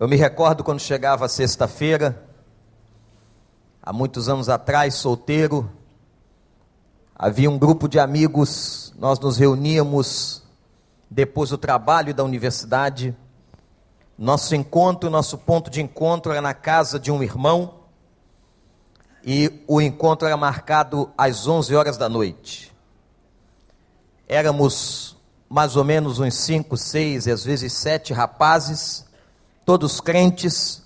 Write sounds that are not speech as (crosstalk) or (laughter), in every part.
Eu me recordo quando chegava sexta-feira, há muitos anos atrás, solteiro, havia um grupo de amigos, nós nos reuníamos depois do trabalho da universidade. Nosso encontro, nosso ponto de encontro era na casa de um irmão, e o encontro era marcado às 11 horas da noite. Éramos mais ou menos uns cinco, seis, às vezes sete rapazes todos crentes,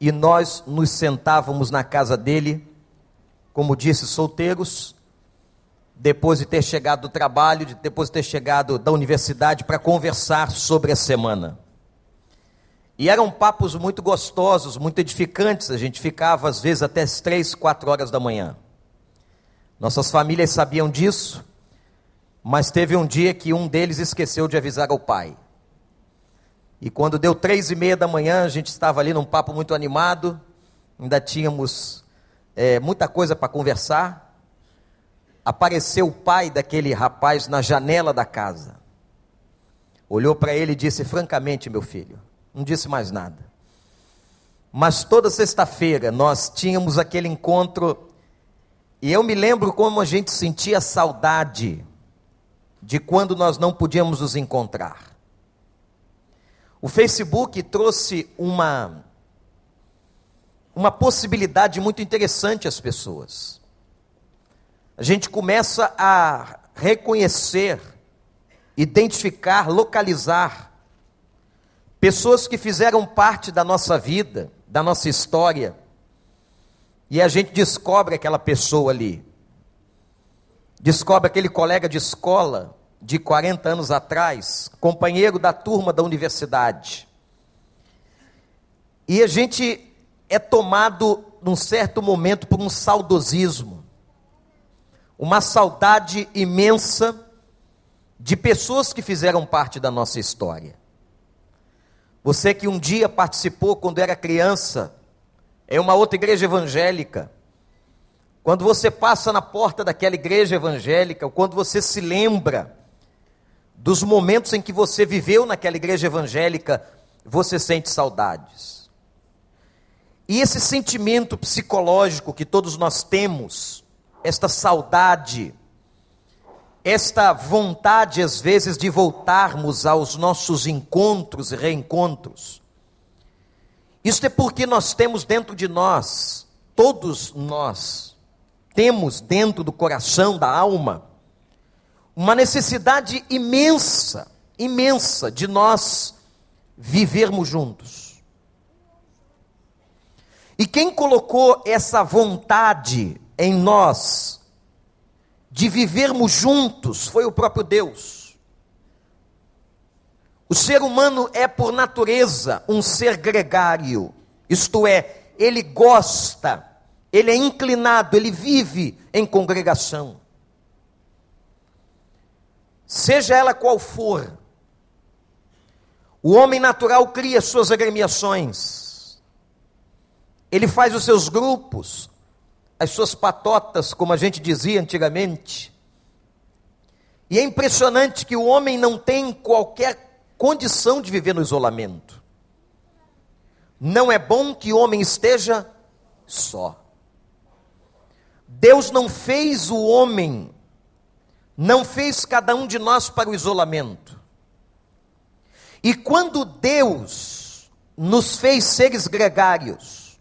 e nós nos sentávamos na casa dele, como disse, solteiros, depois de ter chegado do trabalho, depois de ter chegado da universidade, para conversar sobre a semana. E eram papos muito gostosos, muito edificantes. A gente ficava, às vezes, até as três, quatro horas da manhã. Nossas famílias sabiam disso, mas teve um dia que um deles esqueceu de avisar ao pai. E quando deu três e meia da manhã, a gente estava ali num papo muito animado, ainda tínhamos é, muita coisa para conversar. Apareceu o pai daquele rapaz na janela da casa. Olhou para ele e disse: Francamente, meu filho, não disse mais nada. Mas toda sexta-feira nós tínhamos aquele encontro, e eu me lembro como a gente sentia saudade de quando nós não podíamos nos encontrar. O Facebook trouxe uma uma possibilidade muito interessante às pessoas. A gente começa a reconhecer, identificar, localizar pessoas que fizeram parte da nossa vida, da nossa história, e a gente descobre aquela pessoa ali. Descobre aquele colega de escola, de 40 anos atrás, companheiro da turma da universidade. E a gente é tomado, num certo momento, por um saudosismo, uma saudade imensa de pessoas que fizeram parte da nossa história. Você que um dia participou quando era criança, é uma outra igreja evangélica. Quando você passa na porta daquela igreja evangélica, ou quando você se lembra dos momentos em que você viveu naquela igreja evangélica, você sente saudades. E esse sentimento psicológico que todos nós temos, esta saudade, esta vontade às vezes de voltarmos aos nossos encontros e reencontros, isso é porque nós temos dentro de nós, todos nós, temos dentro do coração, da alma, uma necessidade imensa, imensa de nós vivermos juntos. E quem colocou essa vontade em nós de vivermos juntos foi o próprio Deus. O ser humano é, por natureza, um ser gregário, isto é, ele gosta, ele é inclinado, ele vive em congregação seja ela qual for. O homem natural cria suas agremiações, ele faz os seus grupos, as suas patotas, como a gente dizia antigamente. E é impressionante que o homem não tem qualquer condição de viver no isolamento. Não é bom que o homem esteja só. Deus não fez o homem não fez cada um de nós para o isolamento. E quando Deus nos fez seres gregários,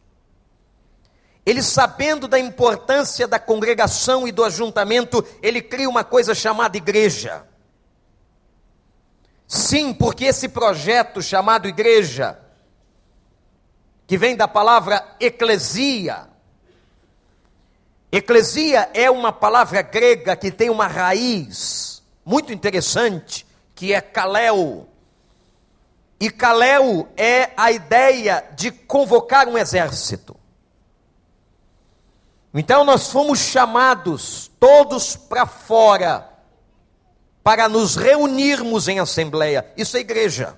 ele sabendo da importância da congregação e do ajuntamento, ele cria uma coisa chamada igreja. Sim, porque esse projeto chamado igreja, que vem da palavra eclesia, Eclesia é uma palavra grega que tem uma raiz muito interessante, que é kaleo. E kaleo é a ideia de convocar um exército. Então nós fomos chamados todos para fora para nos reunirmos em assembleia. Isso é igreja.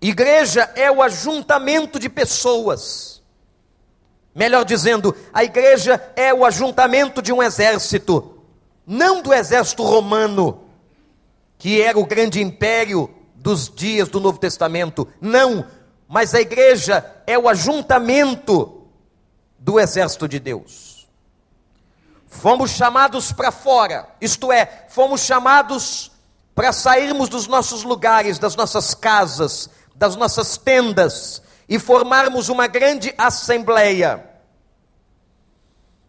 Igreja é o ajuntamento de pessoas Melhor dizendo, a igreja é o ajuntamento de um exército, não do exército romano, que era o grande império dos dias do Novo Testamento. Não, mas a igreja é o ajuntamento do exército de Deus. Fomos chamados para fora, isto é, fomos chamados para sairmos dos nossos lugares, das nossas casas, das nossas tendas e formarmos uma grande assembleia.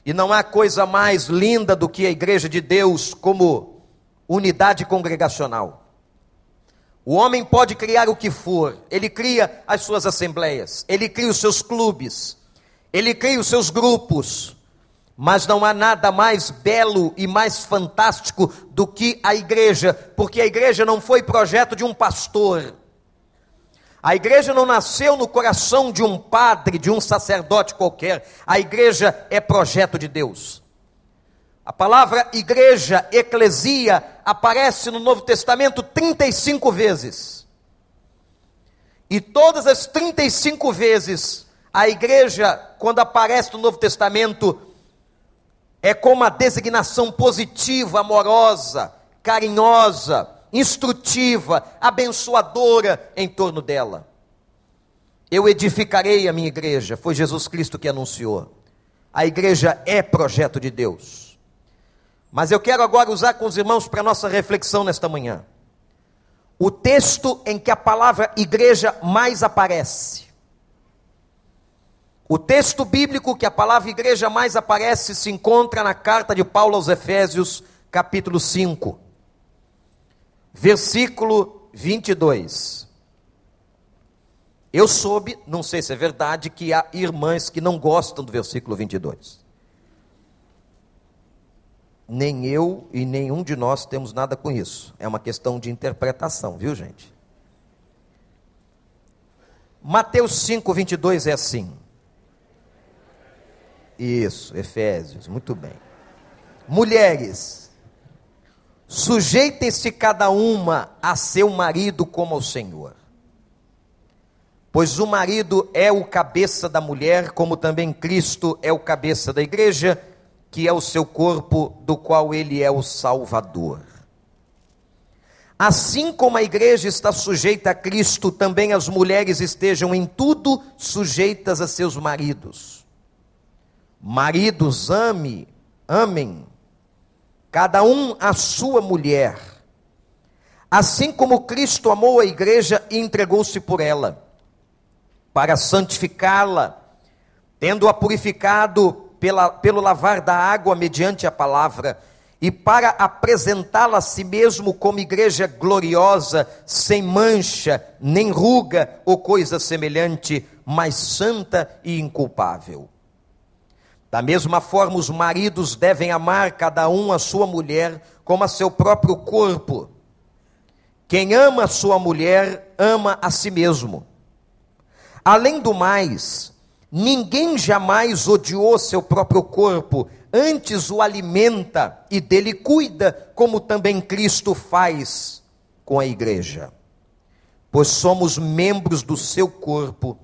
E não há coisa mais linda do que a igreja de Deus como unidade congregacional. O homem pode criar o que for, ele cria as suas assembleias, ele cria os seus clubes, ele cria os seus grupos, mas não há nada mais belo e mais fantástico do que a igreja, porque a igreja não foi projeto de um pastor, a igreja não nasceu no coração de um padre, de um sacerdote qualquer. A igreja é projeto de Deus. A palavra igreja, eclesia, aparece no Novo Testamento 35 vezes. E todas as 35 vezes, a igreja, quando aparece no Novo Testamento, é com uma designação positiva, amorosa, carinhosa, instrutiva, abençoadora em torno dela. Eu edificarei a minha igreja, foi Jesus Cristo que anunciou. A igreja é projeto de Deus. Mas eu quero agora usar com os irmãos para nossa reflexão nesta manhã. O texto em que a palavra igreja mais aparece. O texto bíblico que a palavra igreja mais aparece se encontra na carta de Paulo aos Efésios, capítulo 5 versículo 22. Eu soube, não sei se é verdade, que há irmãs que não gostam do versículo 22. Nem eu e nenhum de nós temos nada com isso. É uma questão de interpretação, viu, gente? Mateus 5, 22 é assim. Isso, Efésios, muito bem. Mulheres, Sujeitem-se cada uma a seu marido como ao Senhor. Pois o marido é o cabeça da mulher, como também Cristo é o cabeça da igreja, que é o seu corpo, do qual ele é o Salvador. Assim como a igreja está sujeita a Cristo, também as mulheres estejam em tudo sujeitas a seus maridos. Maridos, ame, amem cada um a sua mulher, assim como Cristo amou a igreja e entregou-se por ela, para santificá-la, tendo-a purificado pela, pelo lavar da água mediante a palavra, e para apresentá-la a si mesmo como igreja gloriosa, sem mancha, nem ruga ou coisa semelhante, mas santa e inculpável. Da mesma forma, os maridos devem amar cada um a sua mulher como a seu próprio corpo. Quem ama a sua mulher, ama a si mesmo. Além do mais, ninguém jamais odiou seu próprio corpo, antes o alimenta e dele cuida, como também Cristo faz com a igreja. Pois somos membros do seu corpo,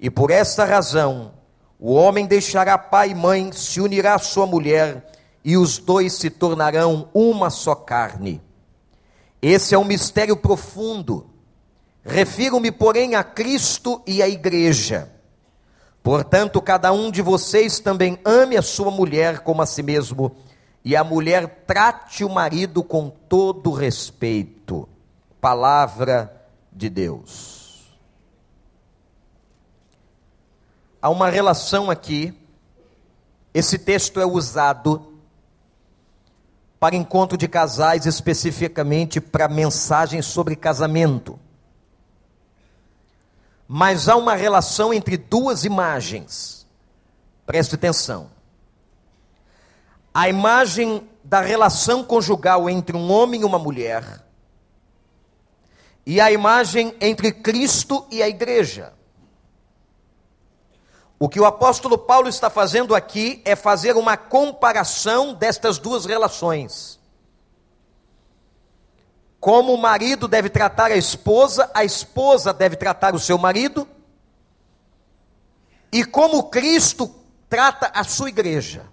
e por esta razão, o homem deixará pai e mãe, se unirá à sua mulher, e os dois se tornarão uma só carne. Esse é um mistério profundo. Refiro-me, porém, a Cristo e à igreja. Portanto, cada um de vocês também ame a sua mulher como a si mesmo, e a mulher trate o marido com todo respeito. Palavra de Deus. Há uma relação aqui. Esse texto é usado para encontro de casais, especificamente para mensagens sobre casamento. Mas há uma relação entre duas imagens. Preste atenção. A imagem da relação conjugal entre um homem e uma mulher, e a imagem entre Cristo e a igreja. O que o apóstolo Paulo está fazendo aqui é fazer uma comparação destas duas relações. Como o marido deve tratar a esposa, a esposa deve tratar o seu marido, e como Cristo trata a sua igreja.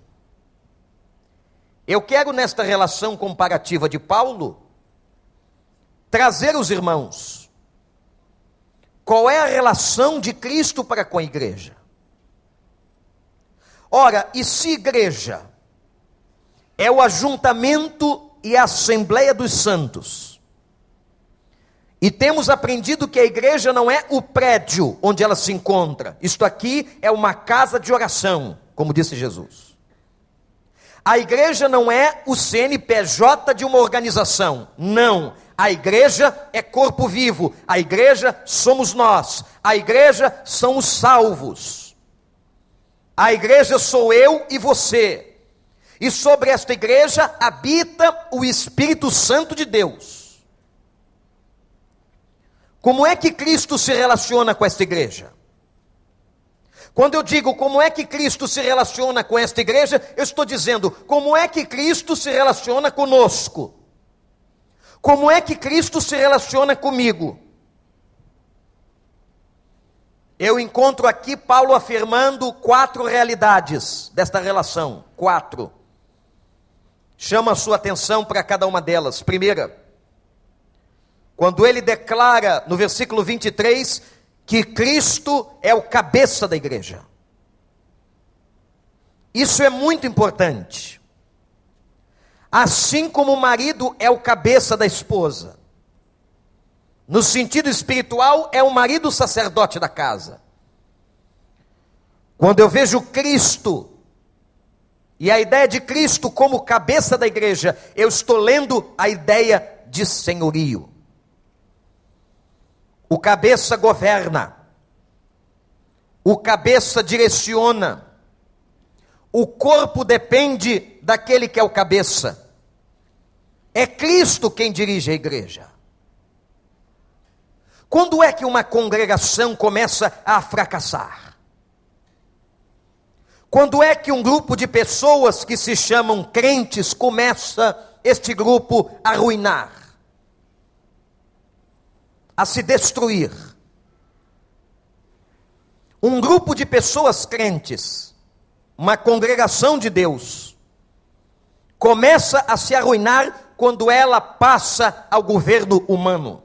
Eu quero, nesta relação comparativa de Paulo, trazer os irmãos. Qual é a relação de Cristo para com a igreja? Ora, e se igreja é o ajuntamento e a assembleia dos santos, e temos aprendido que a igreja não é o prédio onde ela se encontra. Isto aqui é uma casa de oração, como disse Jesus. A igreja não é o CNPJ de uma organização. Não. A igreja é corpo vivo. A igreja somos nós. A igreja são os salvos. A igreja sou eu e você. E sobre esta igreja habita o Espírito Santo de Deus. Como é que Cristo se relaciona com esta igreja? Quando eu digo como é que Cristo se relaciona com esta igreja, eu estou dizendo como é que Cristo se relaciona conosco. Como é que Cristo se relaciona comigo? Eu encontro aqui Paulo afirmando quatro realidades desta relação. Quatro. Chama a sua atenção para cada uma delas. Primeira, quando ele declara no versículo 23 que Cristo é o cabeça da igreja. Isso é muito importante. Assim como o marido é o cabeça da esposa, no sentido espiritual, é o marido sacerdote da casa. Quando eu vejo Cristo e a ideia de Cristo como cabeça da igreja, eu estou lendo a ideia de senhorio. O cabeça governa, o cabeça direciona, o corpo depende daquele que é o cabeça. É Cristo quem dirige a igreja. Quando é que uma congregação começa a fracassar? Quando é que um grupo de pessoas que se chamam crentes começa este grupo a arruinar? a se destruir. Um grupo de pessoas crentes, uma congregação de Deus, começa a se arruinar quando ela passa ao governo humano.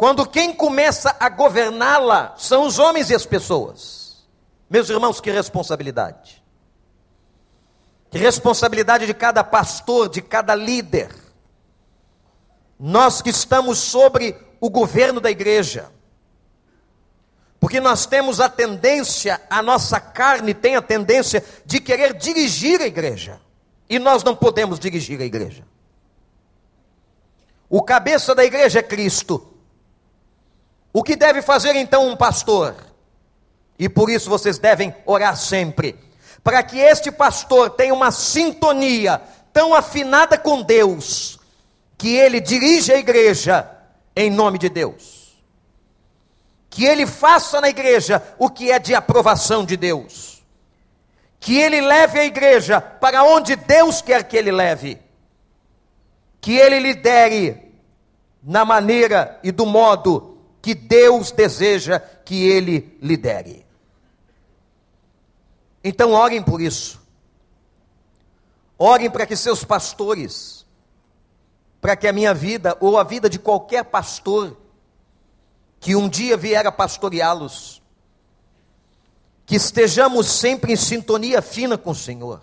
Quando quem começa a governá-la são os homens e as pessoas. Meus irmãos, que responsabilidade. Que responsabilidade de cada pastor, de cada líder nós que estamos sobre o governo da igreja, porque nós temos a tendência, a nossa carne tem a tendência de querer dirigir a igreja, e nós não podemos dirigir a igreja. O cabeça da igreja é Cristo. O que deve fazer então um pastor? E por isso vocês devem orar sempre, para que este pastor tenha uma sintonia tão afinada com Deus, que ele dirija a igreja em nome de Deus. Que ele faça na igreja o que é de aprovação de Deus. Que ele leve a igreja para onde Deus quer que ele leve. Que ele lidere na maneira e do modo que Deus deseja que ele lidere. Então orem por isso. Orem para que seus pastores para que a minha vida ou a vida de qualquer pastor que um dia vier a pastoreá-los, que estejamos sempre em sintonia fina com o Senhor.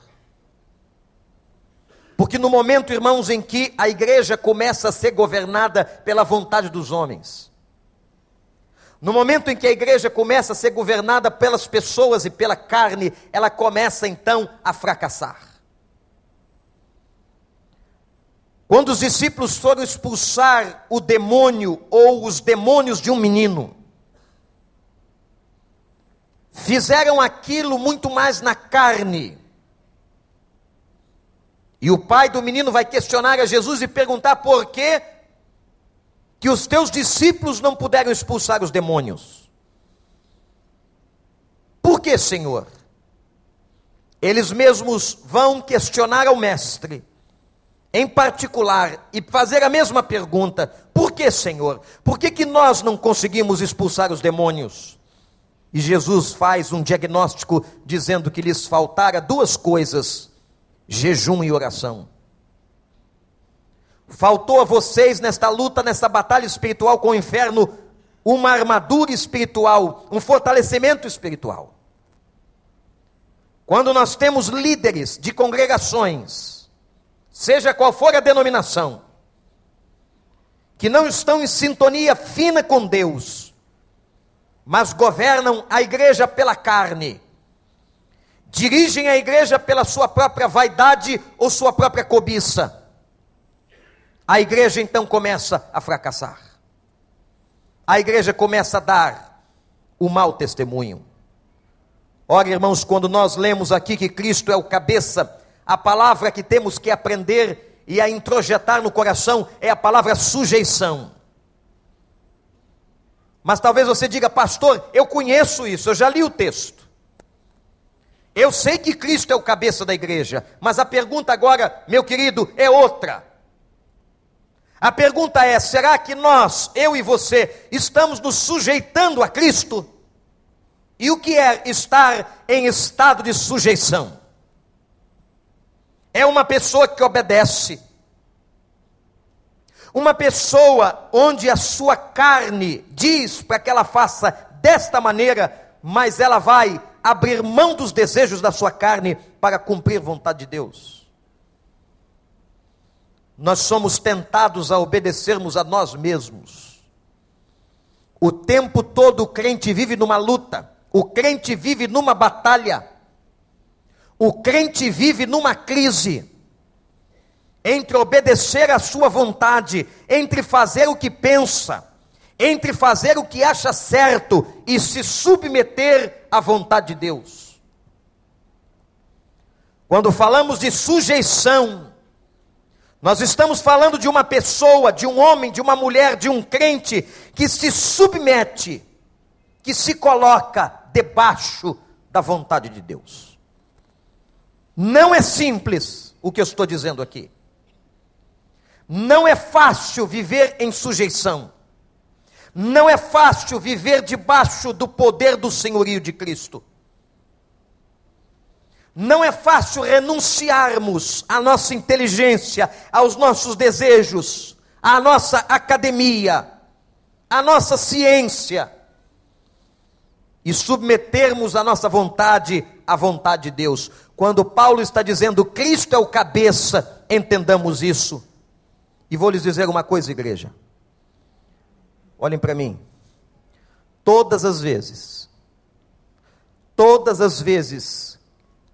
Porque no momento, irmãos, em que a igreja começa a ser governada pela vontade dos homens, no momento em que a igreja começa a ser governada pelas pessoas e pela carne, ela começa então a fracassar. Quando os discípulos foram expulsar o demônio ou os demônios de um menino, fizeram aquilo muito mais na carne. E o pai do menino vai questionar a Jesus e perguntar por que que os teus discípulos não puderam expulsar os demônios. Por que, Senhor? Eles mesmos vão questionar ao mestre em particular e fazer a mesma pergunta: por que, Senhor? Por que, que nós não conseguimos expulsar os demônios? E Jesus faz um diagnóstico dizendo que lhes faltara duas coisas: jejum e oração. Faltou a vocês nesta luta, nesta batalha espiritual com o inferno, uma armadura espiritual, um fortalecimento espiritual. Quando nós temos líderes de congregações, seja qual for a denominação, que não estão em sintonia fina com Deus, mas governam a igreja pela carne, dirigem a igreja pela sua própria vaidade ou sua própria cobiça, a igreja então começa a fracassar. A igreja começa a dar o mau testemunho. Ora, irmãos, quando nós lemos aqui que Cristo é o cabeça, a palavra que temos que aprender e a introjetar no coração é a palavra sujeição. Mas talvez você diga, pastor, eu conheço isso, eu já li o texto. Eu sei que Cristo é o cabeça da igreja, mas a pergunta agora, meu querido, é outra. A pergunta é: será que nós, eu e você, estamos nos sujeitando a Cristo? E o que é estar em estado de sujeição? É uma pessoa que obedece, uma pessoa onde a sua carne diz para que ela faça desta maneira, mas ela vai abrir mão dos desejos da sua carne para cumprir vontade de Deus nós somos tentados a obedecermos a nós mesmos. O tempo todo o crente vive numa luta, o crente vive numa batalha, o crente vive numa crise entre obedecer à sua vontade, entre fazer o que pensa, entre fazer o que acha certo e se submeter à vontade de Deus. Quando falamos de sujeição, nós estamos falando de uma pessoa, de um homem, de uma mulher, de um crente que se submete, que se coloca debaixo da vontade de Deus. Não é simples o que eu estou dizendo aqui. Não é fácil viver em sujeição. Não é fácil viver debaixo do poder do senhorio de Cristo. Não é fácil renunciarmos à nossa inteligência, aos nossos desejos, à nossa academia, à nossa ciência e submetermos a nossa vontade à vontade de Deus. Quando Paulo está dizendo Cristo é o cabeça, entendamos isso. E vou lhes dizer uma coisa, igreja. Olhem para mim. Todas as vezes, todas as vezes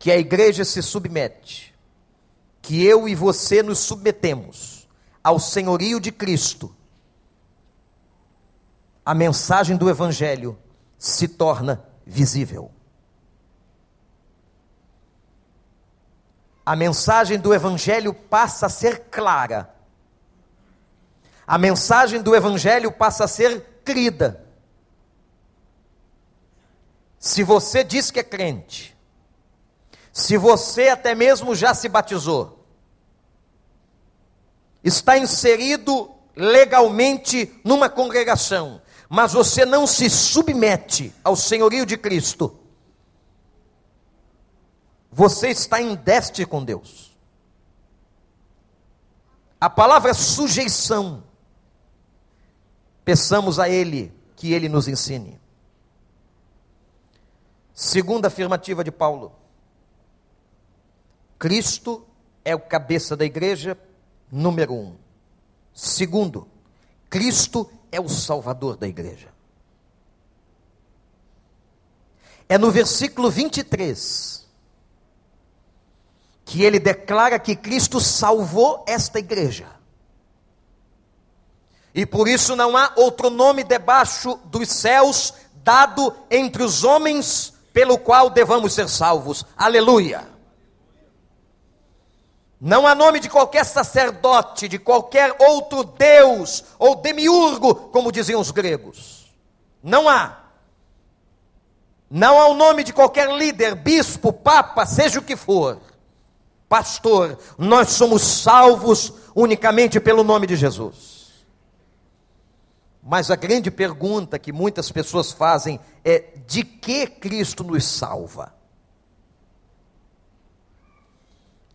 que a igreja se submete, que eu e você nos submetemos ao senhorio de Cristo, a mensagem do Evangelho se torna visível. A mensagem do Evangelho passa a ser clara. A mensagem do Evangelho passa a ser crida. Se você diz que é crente, se você até mesmo já se batizou, está inserido legalmente numa congregação, mas você não se submete ao senhorio de Cristo, você está em déficit com Deus. A palavra sujeição, peçamos a Ele que Ele nos ensine. Segunda afirmativa de Paulo. Cristo é o cabeça da igreja, número um. Segundo, Cristo é o salvador da igreja. É no versículo 23 que ele declara que Cristo salvou esta igreja. E por isso não há outro nome debaixo dos céus dado entre os homens pelo qual devamos ser salvos. Aleluia. Não há nome de qualquer sacerdote, de qualquer outro deus ou demiurgo, como diziam os gregos. Não há. Não há o nome de qualquer líder, bispo, papa, seja o que for. Pastor, nós somos salvos unicamente pelo nome de Jesus. Mas a grande pergunta que muitas pessoas fazem é: de que Cristo nos salva?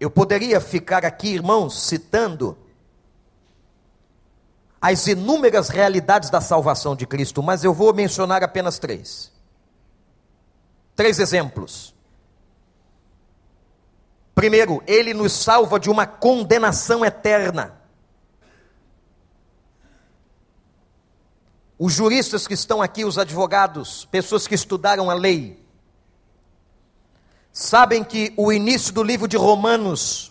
Eu poderia ficar aqui, irmãos, citando as inúmeras realidades da salvação de Cristo, mas eu vou mencionar apenas três. Três exemplos. Primeiro, ele nos salva de uma condenação eterna. Os juristas que estão aqui, os advogados, pessoas que estudaram a lei, sabem que o início do livro de Romanos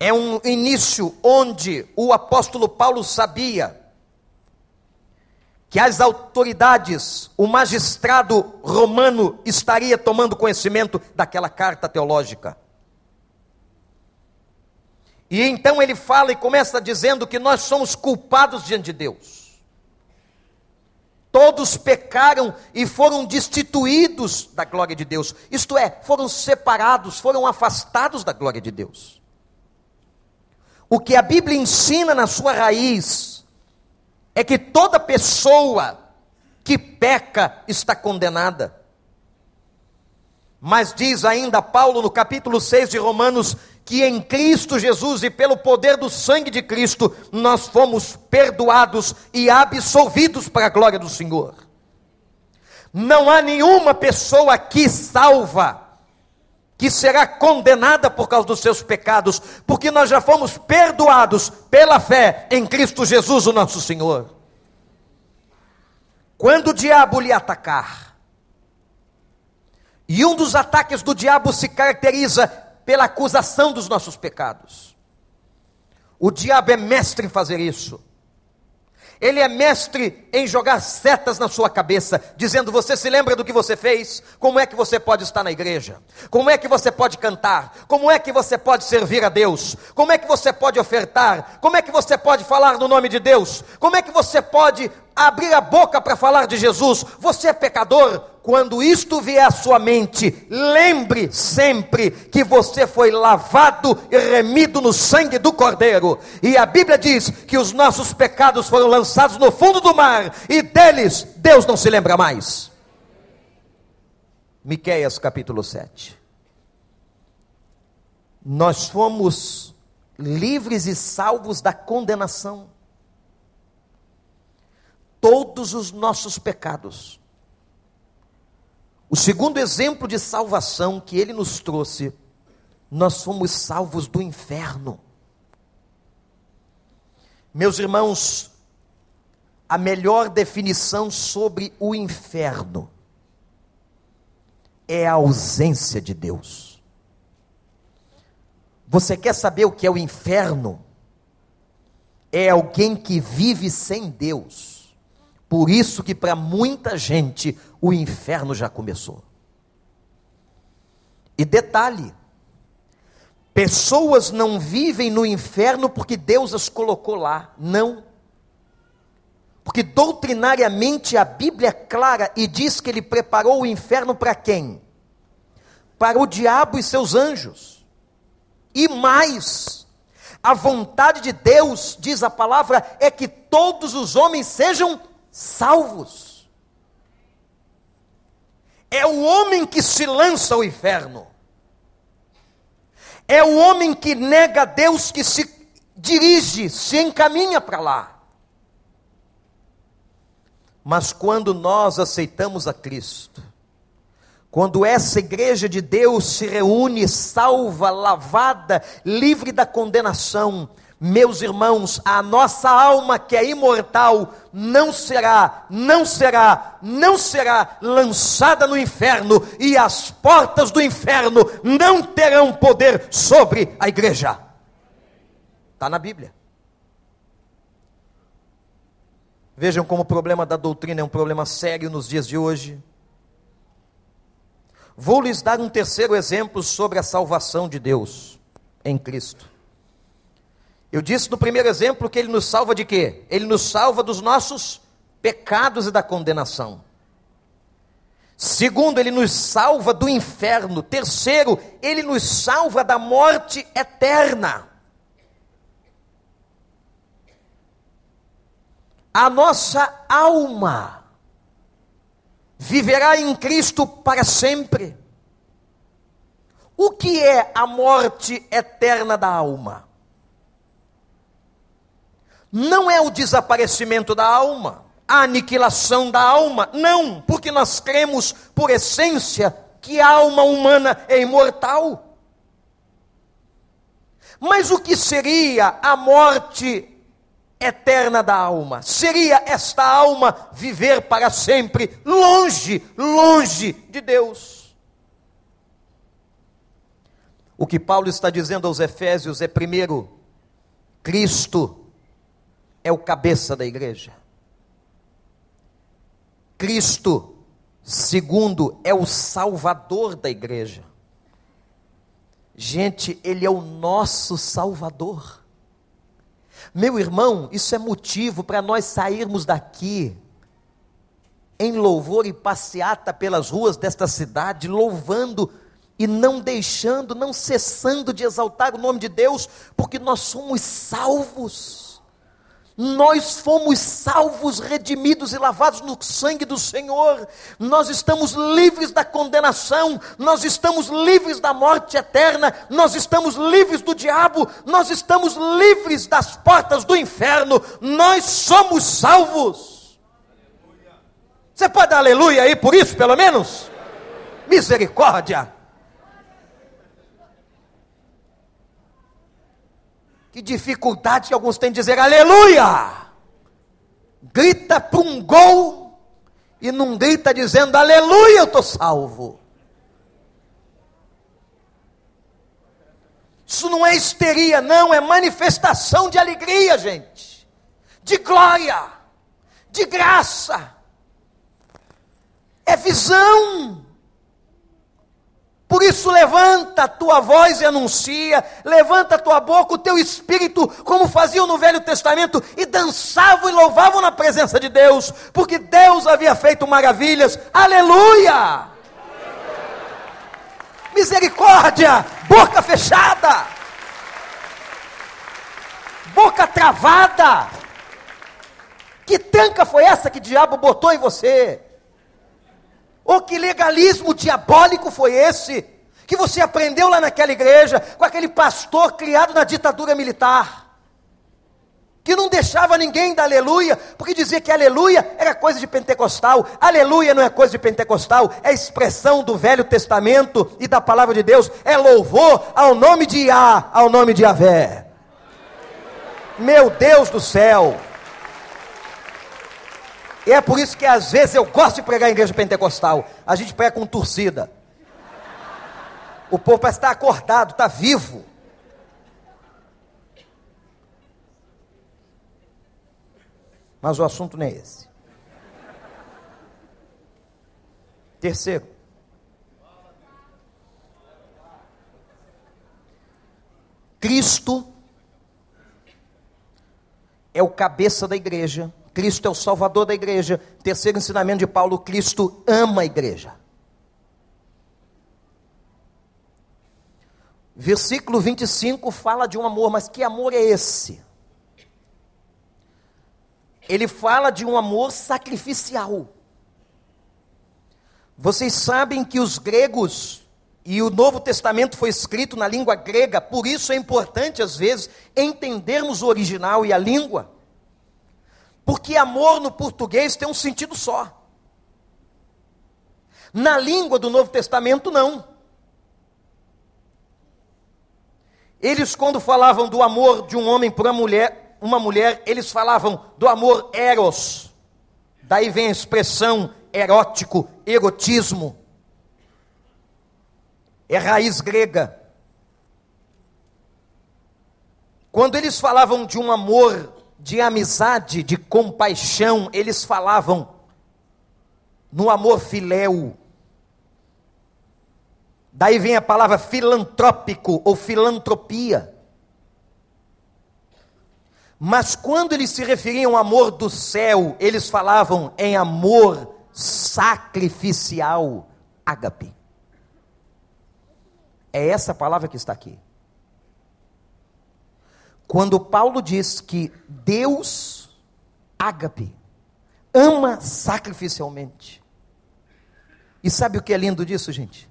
é um início onde o apóstolo Paulo sabia que as autoridades, o magistrado romano estaria tomando conhecimento daquela carta teológica. E então ele fala e começa dizendo que nós somos culpados diante de Deus. Todos pecaram e foram destituídos da glória de Deus. Isto é, foram separados, foram afastados da glória de Deus. O que a Bíblia ensina na sua raiz é que toda pessoa que peca está condenada. Mas diz ainda Paulo no capítulo 6 de Romanos que em Cristo Jesus e pelo poder do sangue de Cristo nós fomos perdoados e absolvidos para a glória do Senhor. Não há nenhuma pessoa aqui salva que será condenada por causa dos seus pecados, porque nós já fomos perdoados pela fé em Cristo Jesus, o nosso Senhor. Quando o diabo lhe atacar, e um dos ataques do diabo se caracteriza pela acusação dos nossos pecados. O diabo é mestre em fazer isso. Ele é mestre em jogar setas na sua cabeça, dizendo: Você se lembra do que você fez? Como é que você pode estar na igreja? Como é que você pode cantar? Como é que você pode servir a Deus? Como é que você pode ofertar? Como é que você pode falar no nome de Deus? Como é que você pode abrir a boca para falar de Jesus? Você é pecador? Quando isto vier à sua mente, lembre sempre que você foi lavado e remido no sangue do Cordeiro. E a Bíblia diz que os nossos pecados foram lançados no fundo do mar e deles Deus não se lembra mais. Miqueias capítulo 7. Nós fomos livres e salvos da condenação. Todos os nossos pecados o segundo exemplo de salvação que ele nos trouxe, nós fomos salvos do inferno. Meus irmãos, a melhor definição sobre o inferno é a ausência de Deus. Você quer saber o que é o inferno? É alguém que vive sem Deus por isso que para muita gente o inferno já começou. E detalhe, pessoas não vivem no inferno porque Deus as colocou lá, não. Porque doutrinariamente a Bíblia é clara e diz que ele preparou o inferno para quem? Para o diabo e seus anjos. E mais, a vontade de Deus, diz a palavra, é que todos os homens sejam salvos. É o homem que se lança ao inferno. É o homem que nega a Deus que se dirige, se encaminha para lá. Mas quando nós aceitamos a Cristo, quando essa igreja de Deus se reúne salva, lavada, livre da condenação, meus irmãos, a nossa alma que é imortal não será, não será, não será lançada no inferno e as portas do inferno não terão poder sobre a igreja. Está na Bíblia. Vejam como o problema da doutrina é um problema sério nos dias de hoje. Vou lhes dar um terceiro exemplo sobre a salvação de Deus em Cristo. Eu disse no primeiro exemplo que ele nos salva de quê? Ele nos salva dos nossos pecados e da condenação. Segundo, ele nos salva do inferno. Terceiro, ele nos salva da morte eterna. A nossa alma viverá em Cristo para sempre. O que é a morte eterna da alma? Não é o desaparecimento da alma, a aniquilação da alma, não, porque nós cremos por essência que a alma humana é imortal. Mas o que seria a morte eterna da alma? Seria esta alma viver para sempre longe, longe de Deus. O que Paulo está dizendo aos Efésios é primeiro, Cristo é o cabeça da igreja. Cristo, segundo, é o salvador da igreja. Gente, ele é o nosso salvador. Meu irmão, isso é motivo para nós sairmos daqui em louvor e passeata pelas ruas desta cidade, louvando e não deixando, não cessando de exaltar o nome de Deus, porque nós somos salvos. Nós fomos salvos, redimidos e lavados no sangue do Senhor. Nós estamos livres da condenação, nós estamos livres da morte eterna, nós estamos livres do diabo, nós estamos livres das portas do inferno. Nós somos salvos. Você pode dar aleluia aí por isso, pelo menos? Misericórdia. Que dificuldade que alguns têm de dizer aleluia! Grita para um gol e não grita dizendo aleluia, eu estou salvo. Isso não é histeria, não, é manifestação de alegria, gente, de glória, de graça, é visão. Por isso, levanta a tua voz e anuncia, levanta a tua boca, o teu espírito, como faziam no Velho Testamento, e dançavam e louvavam na presença de Deus, porque Deus havia feito maravilhas. Aleluia! Misericórdia, boca fechada, boca travada. Que tranca foi essa que o diabo botou em você? Oh, que legalismo diabólico foi esse? Que você aprendeu lá naquela igreja, com aquele pastor criado na ditadura militar, que não deixava ninguém dar aleluia, porque dizia que aleluia era coisa de pentecostal. Aleluia não é coisa de pentecostal, é expressão do Velho Testamento e da palavra de Deus, é louvor ao nome de Iá, ao nome de Avé. Meu Deus do céu! E é por isso que às vezes eu gosto de pregar em igreja pentecostal. A gente prega com torcida. O povo parece estar acordado, está vivo. Mas o assunto não é esse. Terceiro. Cristo é o cabeça da igreja Cristo é o salvador da igreja. Terceiro ensinamento de Paulo: Cristo ama a igreja. Versículo 25 fala de um amor, mas que amor é esse? Ele fala de um amor sacrificial. Vocês sabem que os gregos e o Novo Testamento foi escrito na língua grega, por isso é importante às vezes entendermos o original e a língua. Porque amor no português tem um sentido só. Na língua do Novo Testamento, não. Eles, quando falavam do amor de um homem por uma mulher, uma mulher, eles falavam do amor eros. Daí vem a expressão erótico, erotismo. É raiz grega. Quando eles falavam de um amor de amizade, de compaixão, eles falavam no amor filéu. Daí vem a palavra filantrópico ou filantropia. Mas quando eles se referiam ao amor do céu, eles falavam em amor sacrificial, ágape. É essa palavra que está aqui. Quando Paulo diz que Deus, ágape, ama sacrificialmente. E sabe o que é lindo disso, gente?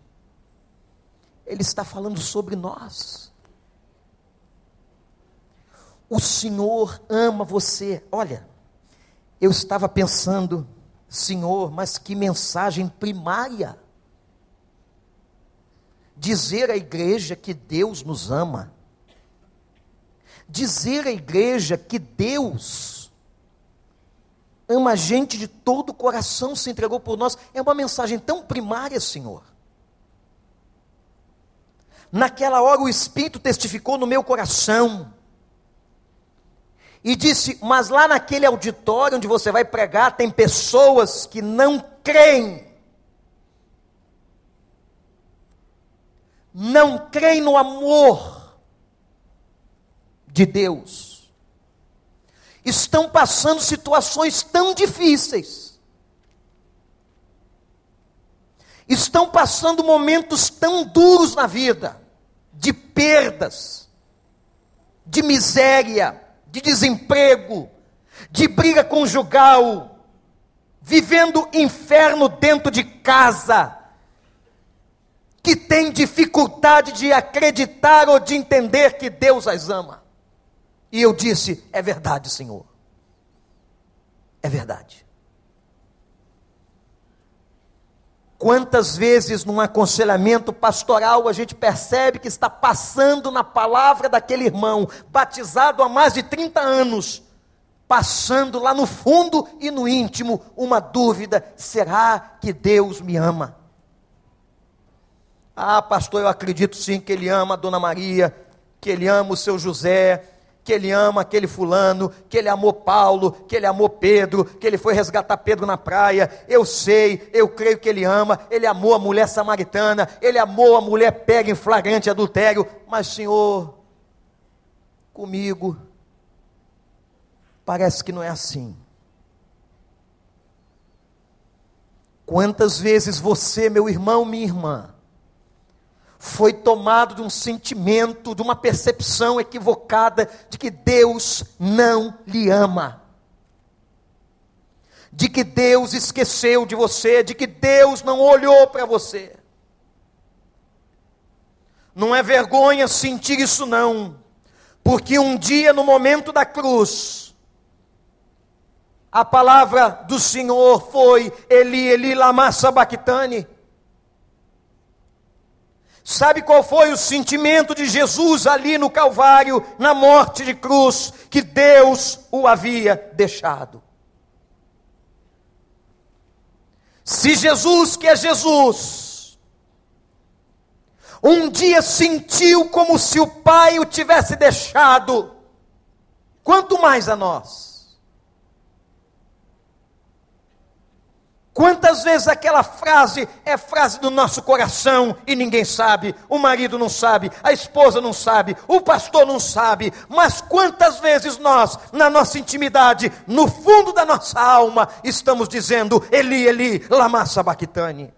Ele está falando sobre nós. O Senhor ama você. Olha, eu estava pensando, Senhor, mas que mensagem primária. Dizer à igreja que Deus nos ama. Dizer à igreja que Deus ama a gente de todo o coração, se entregou por nós, é uma mensagem tão primária, Senhor. Naquela hora o Espírito testificou no meu coração e disse: Mas lá naquele auditório onde você vai pregar, tem pessoas que não creem. Não creem no amor de Deus. Estão passando situações tão difíceis. Estão passando momentos tão duros na vida, de perdas, de miséria de desemprego, de briga conjugal, vivendo inferno dentro de casa, que tem dificuldade de acreditar ou de entender que Deus as ama. E eu disse: é verdade, Senhor. É verdade. Quantas vezes num aconselhamento pastoral a gente percebe que está passando na palavra daquele irmão, batizado há mais de 30 anos, passando lá no fundo e no íntimo uma dúvida: será que Deus me ama? Ah, pastor, eu acredito sim que ele ama a dona Maria, que ele ama o seu José, que ele ama aquele fulano, que ele amou Paulo, que ele amou Pedro, que ele foi resgatar Pedro na praia. Eu sei, eu creio que ele ama. Ele amou a mulher samaritana, ele amou a mulher pega em flagrante adultério. Mas, Senhor, comigo, parece que não é assim. Quantas vezes você, meu irmão, minha irmã, foi tomado de um sentimento, de uma percepção equivocada de que Deus não lhe ama. De que Deus esqueceu de você, de que Deus não olhou para você. Não é vergonha sentir isso, não, porque um dia, no momento da cruz, a palavra do Senhor foi: Eli, Eli, lama sabachthani. Sabe qual foi o sentimento de Jesus ali no Calvário, na morte de cruz, que Deus o havia deixado? Se Jesus, que é Jesus, um dia sentiu como se o Pai o tivesse deixado, quanto mais a nós? Quantas vezes aquela frase é frase do nosso coração e ninguém sabe, o marido não sabe, a esposa não sabe, o pastor não sabe, mas quantas vezes nós, na nossa intimidade, no fundo da nossa alma, estamos dizendo: Eli, Eli, lama sabachthani.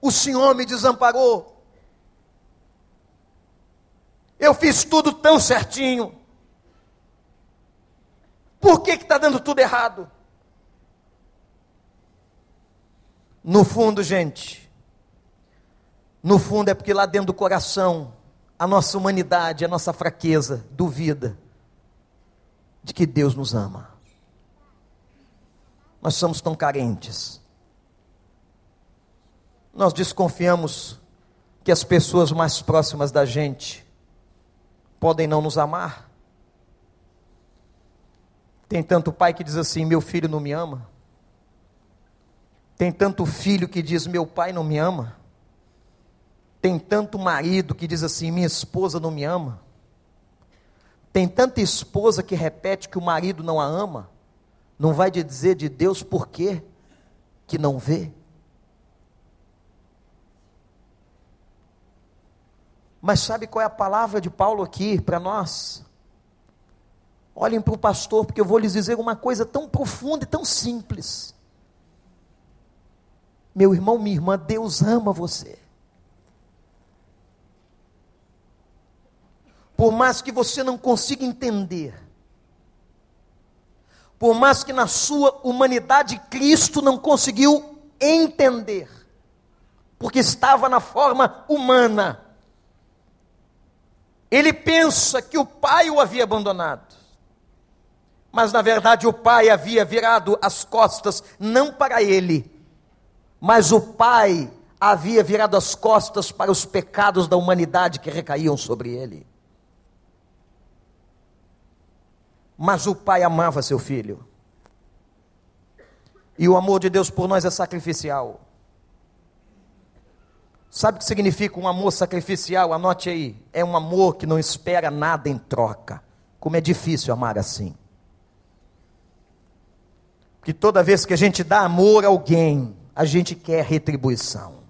O Senhor me desamparou. Eu fiz tudo tão certinho. Por que está dando tudo errado? No fundo, gente, no fundo é porque lá dentro do coração, a nossa humanidade, a nossa fraqueza, duvida de que Deus nos ama. Nós somos tão carentes. Nós desconfiamos que as pessoas mais próximas da gente podem não nos amar. Tem tanto pai que diz assim: meu filho não me ama. Tem tanto filho que diz: Meu pai não me ama. Tem tanto marido que diz assim: Minha esposa não me ama. Tem tanta esposa que repete que o marido não a ama. Não vai dizer de Deus por quê que não vê. Mas sabe qual é a palavra de Paulo aqui para nós? Olhem para o pastor, porque eu vou lhes dizer uma coisa tão profunda e tão simples. Meu irmão, minha irmã, Deus ama você. Por mais que você não consiga entender, por mais que na sua humanidade Cristo não conseguiu entender, porque estava na forma humana, Ele pensa que o pai o havia abandonado. Mas na verdade o pai havia virado as costas não para ele, mas o pai havia virado as costas para os pecados da humanidade que recaíam sobre ele. Mas o pai amava seu filho. E o amor de Deus por nós é sacrificial. Sabe o que significa um amor sacrificial? Anote aí. É um amor que não espera nada em troca. Como é difícil amar assim. Porque toda vez que a gente dá amor a alguém, a gente quer retribuição.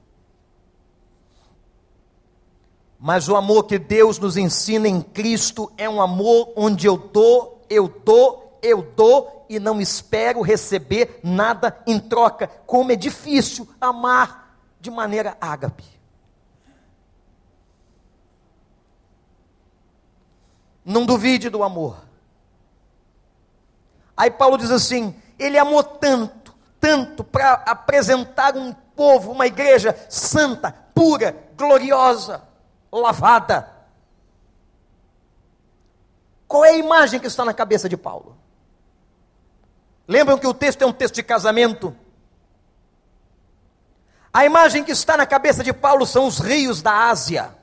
Mas o amor que Deus nos ensina em Cristo é um amor onde eu dou, eu dou, eu dou e não espero receber nada em troca. Como é difícil amar de maneira ágape. Não duvide do amor. Aí Paulo diz assim: ele amou tanto, tanto, para apresentar um povo, uma igreja santa, pura, gloriosa, lavada. Qual é a imagem que está na cabeça de Paulo? Lembram que o texto é um texto de casamento? A imagem que está na cabeça de Paulo são os rios da Ásia.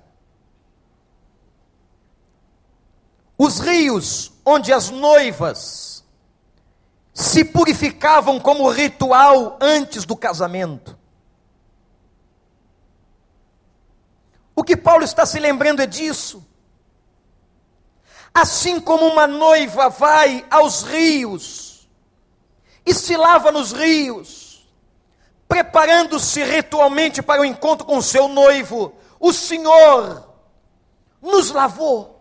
Os rios onde as noivas se purificavam como ritual antes do casamento. O que Paulo está se lembrando é disso. Assim como uma noiva vai aos rios e se lava nos rios, preparando-se ritualmente para o encontro com seu noivo, o Senhor nos lavou.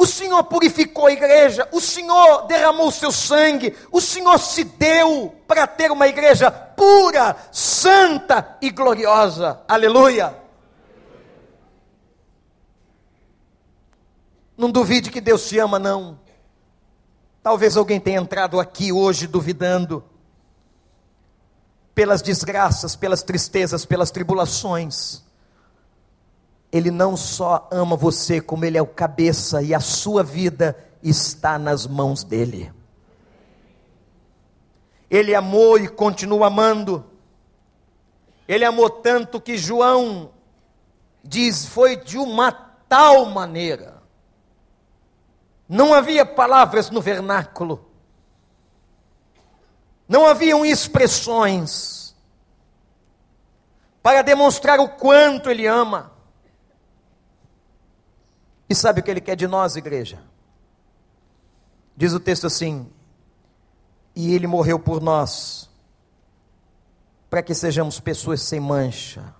O Senhor purificou a igreja, o Senhor derramou o seu sangue, o Senhor se deu para ter uma igreja pura, santa e gloriosa. Aleluia! Não duvide que Deus te ama, não. Talvez alguém tenha entrado aqui hoje duvidando, pelas desgraças, pelas tristezas, pelas tribulações. Ele não só ama você, como Ele é o cabeça e a sua vida está nas mãos dEle. Ele amou e continua amando. Ele amou tanto que João diz: foi de uma tal maneira. Não havia palavras no vernáculo, não haviam expressões para demonstrar o quanto Ele ama. E sabe o que ele quer de nós, igreja? Diz o texto assim: E ele morreu por nós, para que sejamos pessoas sem mancha.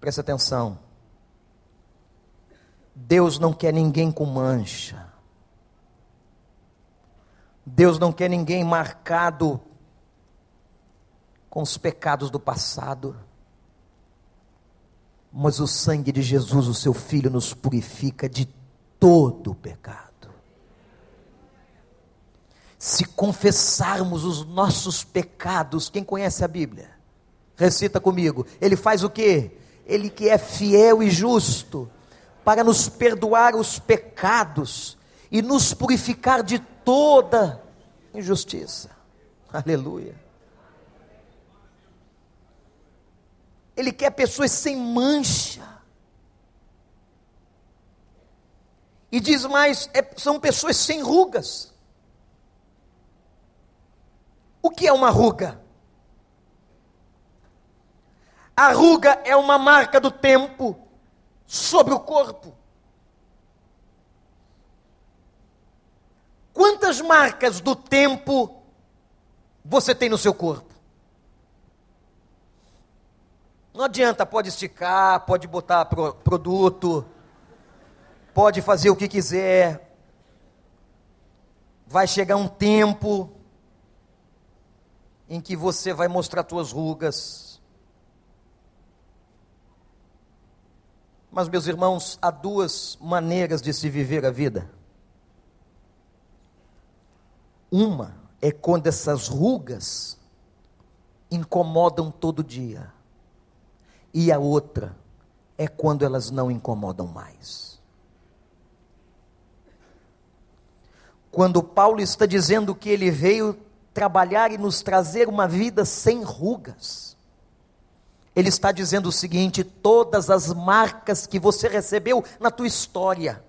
Presta atenção. Deus não quer ninguém com mancha. Deus não quer ninguém marcado com os pecados do passado mas o sangue de Jesus, o seu Filho, nos purifica de todo o pecado. Se confessarmos os nossos pecados, quem conhece a Bíblia? Recita comigo. Ele faz o quê? Ele que é fiel e justo para nos perdoar os pecados e nos purificar de toda injustiça. Aleluia. Ele quer pessoas sem mancha. E diz mais: é, são pessoas sem rugas. O que é uma ruga? A ruga é uma marca do tempo sobre o corpo. Quantas marcas do tempo você tem no seu corpo? Não adianta, pode esticar, pode botar pro, produto, pode fazer o que quiser. Vai chegar um tempo em que você vai mostrar suas rugas. Mas, meus irmãos, há duas maneiras de se viver a vida. Uma é quando essas rugas incomodam todo dia. E a outra é quando elas não incomodam mais. Quando Paulo está dizendo que ele veio trabalhar e nos trazer uma vida sem rugas, ele está dizendo o seguinte: todas as marcas que você recebeu na tua história,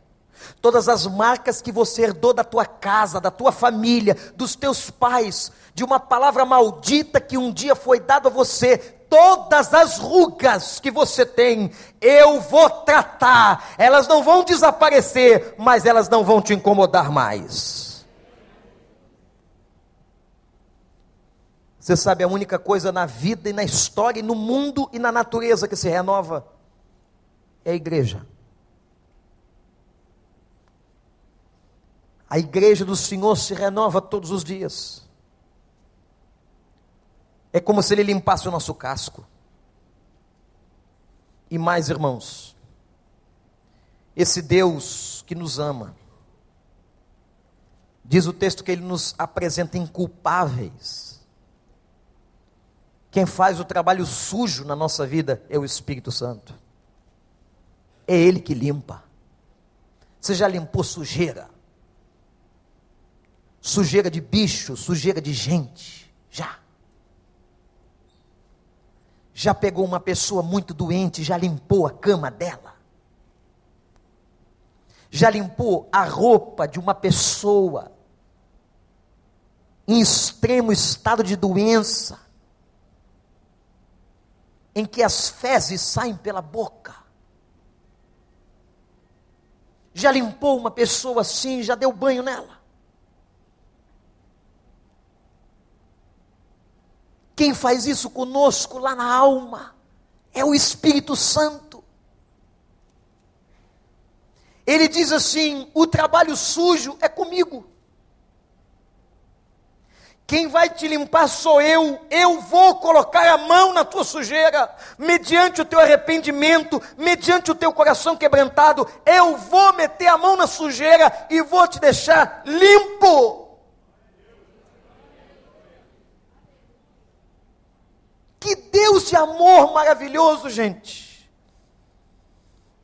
todas as marcas que você herdou da tua casa, da tua família, dos teus pais, de uma palavra maldita que um dia foi dada a você, todas as rugas que você tem, eu vou tratar, elas não vão desaparecer, mas elas não vão te incomodar mais. Você sabe, a única coisa na vida e na história, e no mundo e na natureza que se renova é a igreja. A igreja do Senhor se renova todos os dias. É como se ele limpasse o nosso casco. E mais, irmãos, esse Deus que nos ama, diz o texto que ele nos apresenta inculpáveis quem faz o trabalho sujo na nossa vida é o Espírito Santo. É Ele que limpa. Você já limpou sujeira? Sujeira de bicho, sujeira de gente? Já. Já pegou uma pessoa muito doente, já limpou a cama dela? Já limpou a roupa de uma pessoa em extremo estado de doença? em que as fezes saem pela boca. Já limpou uma pessoa assim, já deu banho nela? Quem faz isso conosco lá na alma é o Espírito Santo. Ele diz assim: o trabalho sujo é comigo. Quem vai te limpar sou eu. Eu vou colocar a mão na tua sujeira, mediante o teu arrependimento, mediante o teu coração quebrantado. Eu vou meter a mão na sujeira e vou te deixar limpo. Que Deus de amor maravilhoso, gente.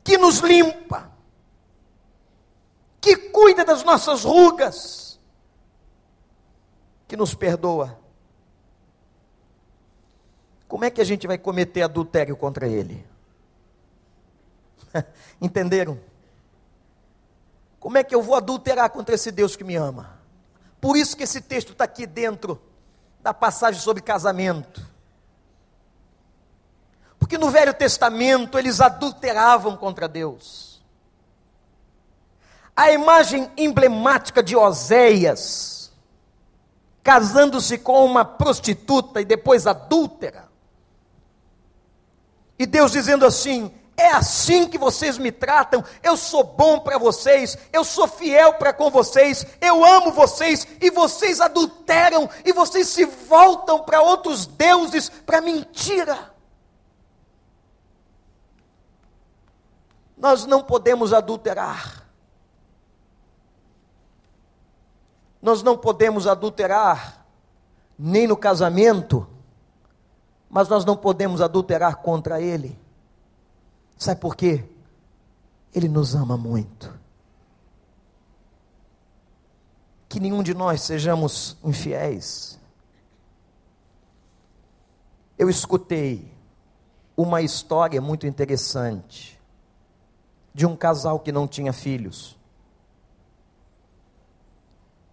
Que nos limpa. Que cuida das nossas rugas que nos perdoa. Como é que a gente vai cometer adultério contra ele? (laughs) Entenderam? Como é que eu vou adulterar contra esse Deus que me ama? Por isso que esse texto está aqui dentro da passagem sobre casamento. Porque no Velho Testamento eles adulteravam contra Deus. A imagem emblemática de Oséias, casando-se com uma prostituta e depois adúltera. E Deus dizendo assim: é assim que vocês me tratam, eu sou bom para vocês, eu sou fiel para com vocês, eu amo vocês, e vocês adulteram, e vocês se voltam para outros deuses, para mentira. Nós não podemos adulterar. Nós não podemos adulterar, nem no casamento, mas nós não podemos adulterar contra Ele. Sabe por quê? Ele nos ama muito. Que nenhum de nós sejamos infiéis. Eu escutei uma história muito interessante de um casal que não tinha filhos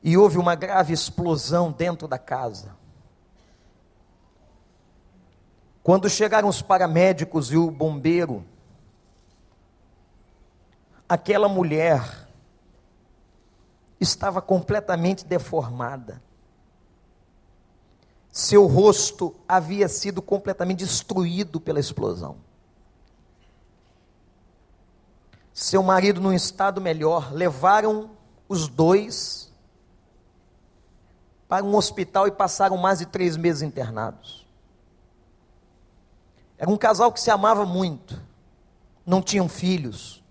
e houve uma grave explosão dentro da casa. Quando chegaram os paramédicos e o bombeiro, aquela mulher estava completamente deformada. Seu rosto havia sido completamente destruído pela explosão. Seu marido, num estado melhor, levaram os dois para um hospital e passaram mais de três meses internados. Era um casal que se amava muito, não tinham filhos,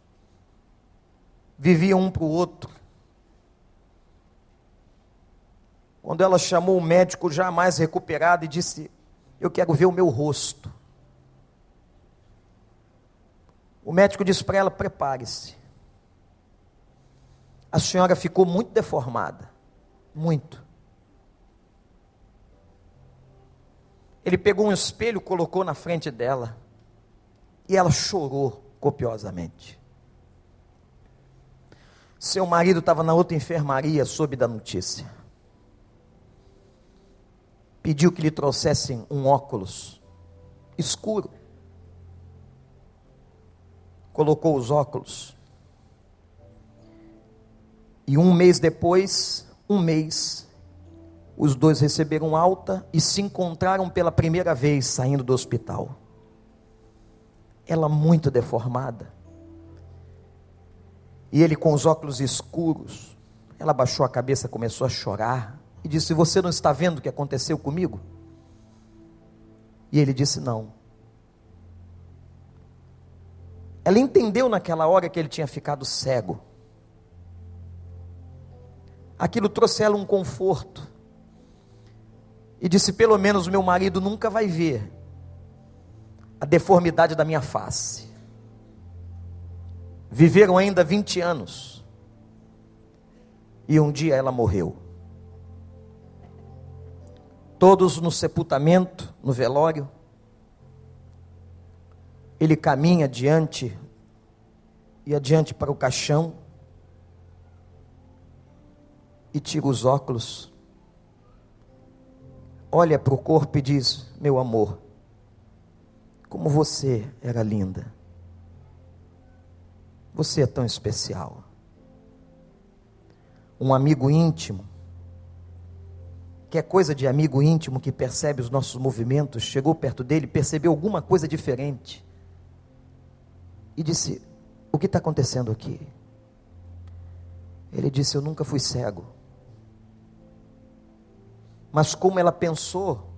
viviam um para o outro. Quando ela chamou o médico já mais recuperado e disse: Eu quero ver o meu rosto. O médico disse para ela: prepare-se. A senhora ficou muito deformada. Muito. Ele pegou um espelho, colocou na frente dela. E ela chorou copiosamente. Seu marido estava na outra enfermaria, soube da notícia. Pediu que lhe trouxessem um óculos escuro. Colocou os óculos. E um mês depois, um mês, os dois receberam alta e se encontraram pela primeira vez saindo do hospital. Ela muito deformada e ele com os óculos escuros. Ela baixou a cabeça, começou a chorar e disse: Você não está vendo o que aconteceu comigo? E ele disse: Não. Ela entendeu naquela hora que ele tinha ficado cego. Aquilo trouxe ela um conforto. E disse: Pelo menos meu marido nunca vai ver a deformidade da minha face. Viveram ainda 20 anos. E um dia ela morreu. Todos no sepultamento, no velório. Ele caminha adiante e adiante para o caixão e tira os óculos. Olha para o corpo e diz: Meu amor, como você era linda. Você é tão especial. Um amigo íntimo, que é coisa de amigo íntimo que percebe os nossos movimentos, chegou perto dele, percebeu alguma coisa diferente e disse: O que está acontecendo aqui? Ele disse: Eu nunca fui cego. Mas como ela pensou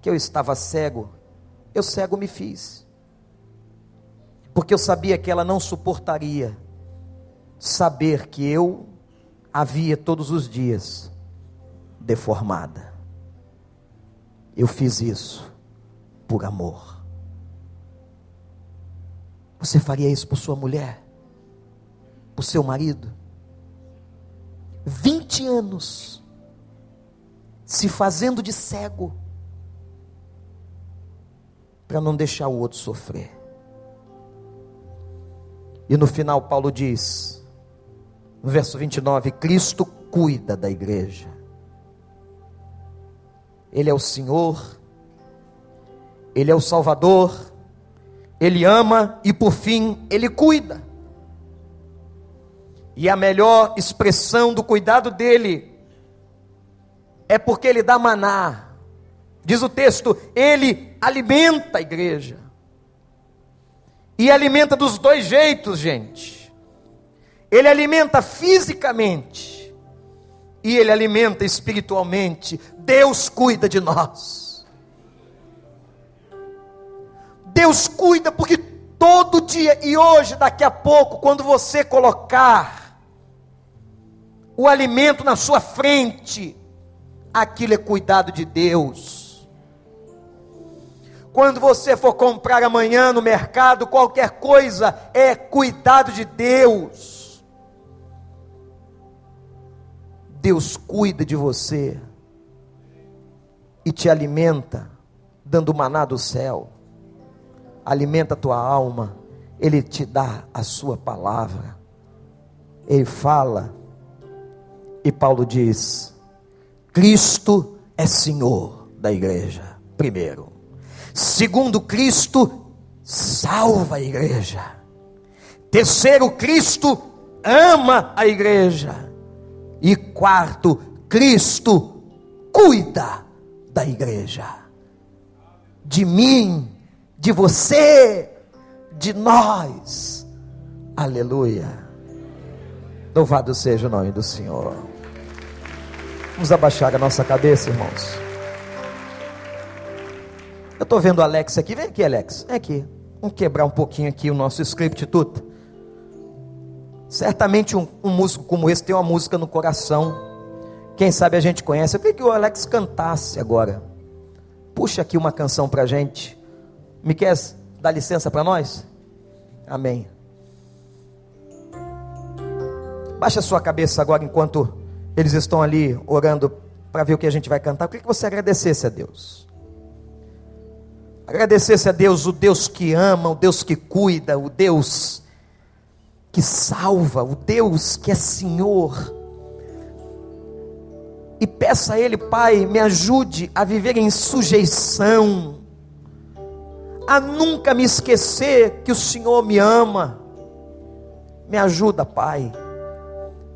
que eu estava cego, eu cego me fiz porque eu sabia que ela não suportaria saber que eu havia todos os dias deformada. Eu fiz isso por amor. Você faria isso por sua mulher? Por seu marido? 20 anos se fazendo de cego para não deixar o outro sofrer. E no final, Paulo diz, no verso 29, Cristo cuida da igreja. Ele é o Senhor, Ele é o Salvador, Ele ama e por fim, Ele cuida. E a melhor expressão do cuidado dele é porque Ele dá maná. Diz o texto, Ele alimenta a igreja. E alimenta dos dois jeitos, gente. Ele alimenta fisicamente e ele alimenta espiritualmente. Deus cuida de nós. Deus cuida porque todo dia e hoje, daqui a pouco, quando você colocar o alimento na sua frente, aquilo é cuidado de Deus. Quando você for comprar amanhã no mercado, qualquer coisa é cuidado de Deus. Deus cuida de você e te alimenta, dando maná do céu, alimenta a tua alma, Ele te dá a sua palavra, Ele fala, e Paulo diz: Cristo é Senhor da igreja, primeiro. Segundo, Cristo salva a igreja. Terceiro, Cristo ama a igreja. E quarto, Cristo cuida da igreja. De mim, de você, de nós. Aleluia. Louvado seja o nome do Senhor. Vamos abaixar a nossa cabeça, irmãos. Eu estou vendo o Alex aqui. Vem aqui, Alex. Vem aqui. Vamos quebrar um pouquinho aqui o nosso script tudo. Certamente um, um, músico como esse tem uma música no coração. Quem sabe a gente conhece. Eu queria que o Alex cantasse agora. Puxa aqui uma canção para gente. Me quer dar licença para nós? Amém. Baixa a sua cabeça agora enquanto eles estão ali orando para ver o que a gente vai cantar. Eu queria que você agradecesse a Deus. Agradecesse a Deus, o Deus que ama, o Deus que cuida, o Deus que salva, o Deus que é Senhor. E peça a Ele, Pai, me ajude a viver em sujeição, a nunca me esquecer que o Senhor me ama. Me ajuda, Pai,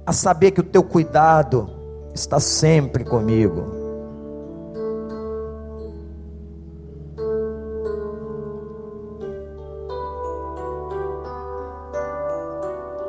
a saber que o Teu cuidado está sempre comigo